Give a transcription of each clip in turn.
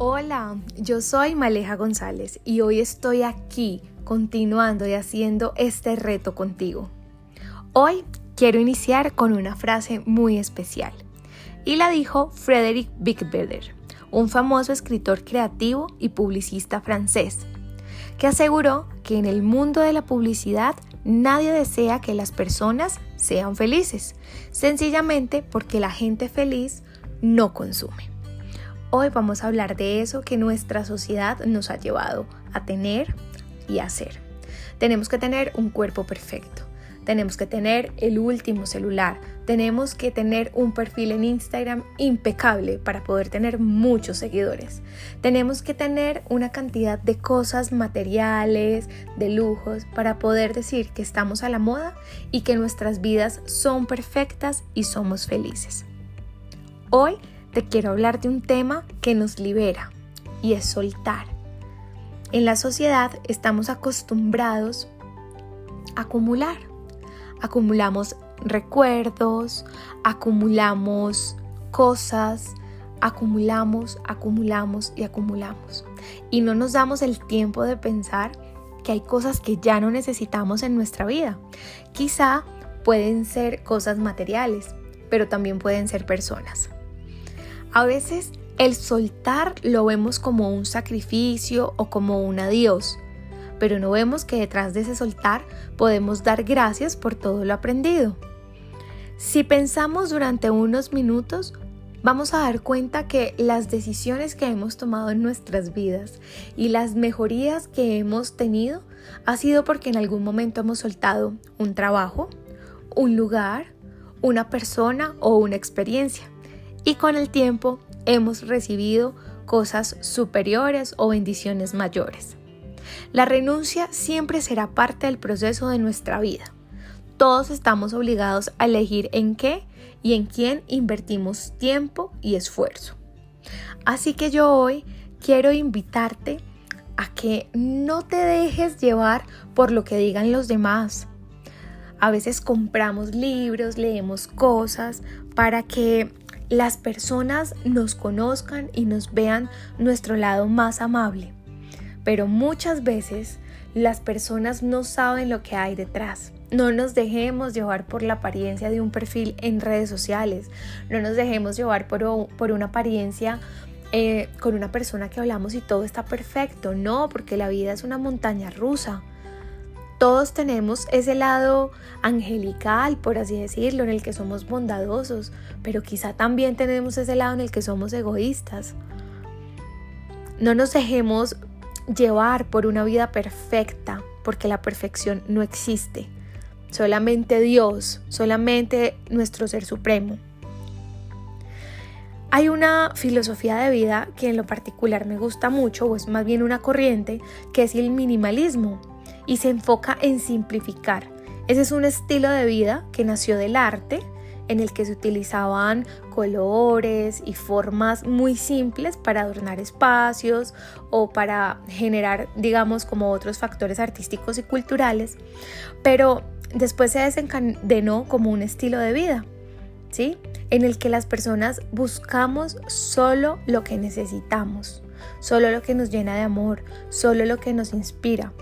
Hola, yo soy Maleja González y hoy estoy aquí continuando y haciendo este reto contigo. Hoy quiero iniciar con una frase muy especial y la dijo Frederick Bigberder, un famoso escritor creativo y publicista francés, que aseguró que en el mundo de la publicidad nadie desea que las personas sean felices, sencillamente porque la gente feliz no consume. Hoy vamos a hablar de eso que nuestra sociedad nos ha llevado a tener y hacer. Tenemos que tener un cuerpo perfecto. Tenemos que tener el último celular. Tenemos que tener un perfil en Instagram impecable para poder tener muchos seguidores. Tenemos que tener una cantidad de cosas materiales, de lujos, para poder decir que estamos a la moda y que nuestras vidas son perfectas y somos felices. Hoy te quiero hablar de un tema que nos libera y es soltar. En la sociedad estamos acostumbrados a acumular. Acumulamos recuerdos, acumulamos cosas, acumulamos, acumulamos y acumulamos. Y no nos damos el tiempo de pensar que hay cosas que ya no necesitamos en nuestra vida. Quizá pueden ser cosas materiales, pero también pueden ser personas. A veces el soltar lo vemos como un sacrificio o como un adiós, pero no vemos que detrás de ese soltar podemos dar gracias por todo lo aprendido. Si pensamos durante unos minutos, vamos a dar cuenta que las decisiones que hemos tomado en nuestras vidas y las mejorías que hemos tenido ha sido porque en algún momento hemos soltado un trabajo, un lugar, una persona o una experiencia y con el tiempo hemos recibido cosas superiores o bendiciones mayores. La renuncia siempre será parte del proceso de nuestra vida. Todos estamos obligados a elegir en qué y en quién invertimos tiempo y esfuerzo. Así que yo hoy quiero invitarte a que no te dejes llevar por lo que digan los demás. A veces compramos libros, leemos cosas para que las personas nos conozcan y nos vean nuestro lado más amable. Pero muchas veces las personas no saben lo que hay detrás. No nos dejemos llevar por la apariencia de un perfil en redes sociales. No nos dejemos llevar por, por una apariencia eh, con una persona que hablamos y todo está perfecto. No, porque la vida es una montaña rusa. Todos tenemos ese lado angelical, por así decirlo, en el que somos bondadosos, pero quizá también tenemos ese lado en el que somos egoístas. No nos dejemos llevar por una vida perfecta, porque la perfección no existe. Solamente Dios, solamente nuestro Ser Supremo. Hay una filosofía de vida que en lo particular me gusta mucho, o es más bien una corriente, que es el minimalismo y se enfoca en simplificar. Ese es un estilo de vida que nació del arte, en el que se utilizaban colores y formas muy simples para adornar espacios o para generar, digamos, como otros factores artísticos y culturales, pero después se desencadenó como un estilo de vida, ¿sí? En el que las personas buscamos solo lo que necesitamos, solo lo que nos llena de amor, solo lo que nos inspira.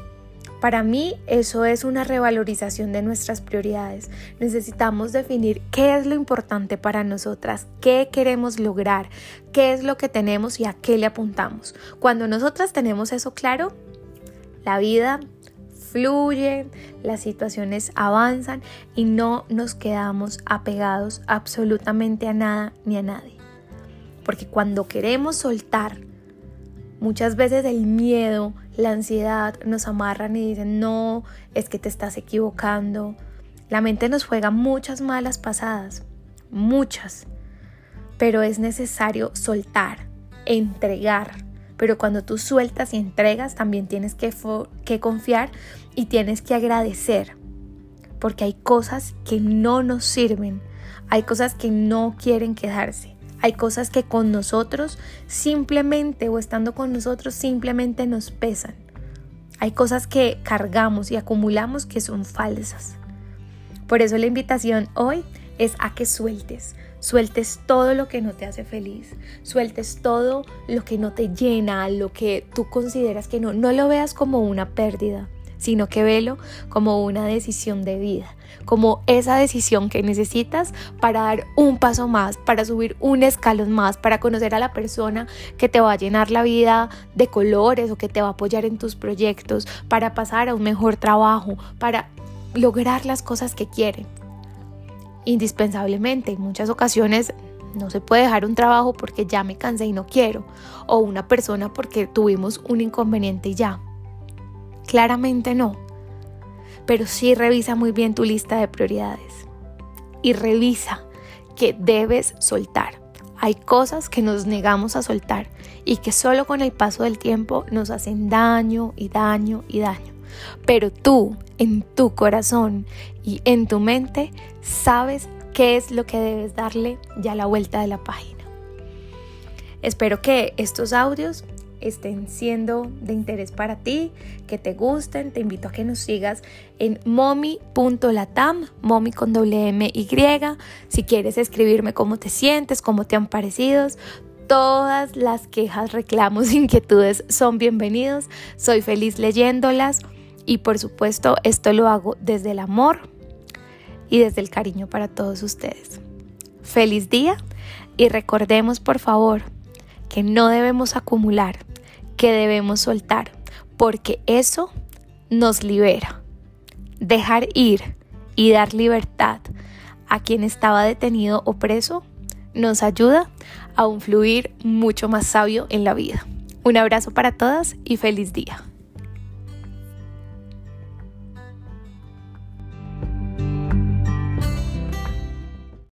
Para mí eso es una revalorización de nuestras prioridades. Necesitamos definir qué es lo importante para nosotras, qué queremos lograr, qué es lo que tenemos y a qué le apuntamos. Cuando nosotras tenemos eso claro, la vida fluye, las situaciones avanzan y no nos quedamos apegados absolutamente a nada ni a nadie. Porque cuando queremos soltar, muchas veces el miedo, la ansiedad nos amarran y dicen, no, es que te estás equivocando. La mente nos juega muchas malas pasadas, muchas, pero es necesario soltar, entregar. Pero cuando tú sueltas y entregas, también tienes que, que confiar y tienes que agradecer, porque hay cosas que no nos sirven, hay cosas que no quieren quedarse. Hay cosas que con nosotros simplemente o estando con nosotros simplemente nos pesan. Hay cosas que cargamos y acumulamos que son falsas. Por eso la invitación hoy es a que sueltes, sueltes todo lo que no te hace feliz, sueltes todo lo que no te llena, lo que tú consideras que no, no lo veas como una pérdida, sino que velo como una decisión de vida, como esa decisión que necesitas para dar un paso más, para subir un escalón más, para conocer a la persona que te va a llenar la vida de colores o que te va a apoyar en tus proyectos, para pasar a un mejor trabajo, para lograr las cosas que quieren. Indispensablemente, en muchas ocasiones no se puede dejar un trabajo porque ya me cansé y no quiero, o una persona porque tuvimos un inconveniente y ya. Claramente no. Pero sí revisa muy bien tu lista de prioridades y revisa que debes soltar. Hay cosas que nos negamos a soltar y que solo con el paso del tiempo nos hacen daño y daño y daño. Pero tú, en tu corazón y en tu mente, sabes qué es lo que debes darle ya a la vuelta de la página. Espero que estos audios estén siendo de interés para ti, que te gusten. Te invito a que nos sigas en momi.latam, momi con doble M Y. Si quieres escribirme cómo te sientes, cómo te han parecido. Todas las quejas, reclamos, inquietudes son bienvenidos. Soy feliz leyéndolas y por supuesto esto lo hago desde el amor y desde el cariño para todos ustedes. Feliz día y recordemos por favor que no debemos acumular, que debemos soltar, porque eso nos libera. Dejar ir y dar libertad a quien estaba detenido o preso nos ayuda a un fluir mucho más sabio en la vida. Un abrazo para todas y feliz día.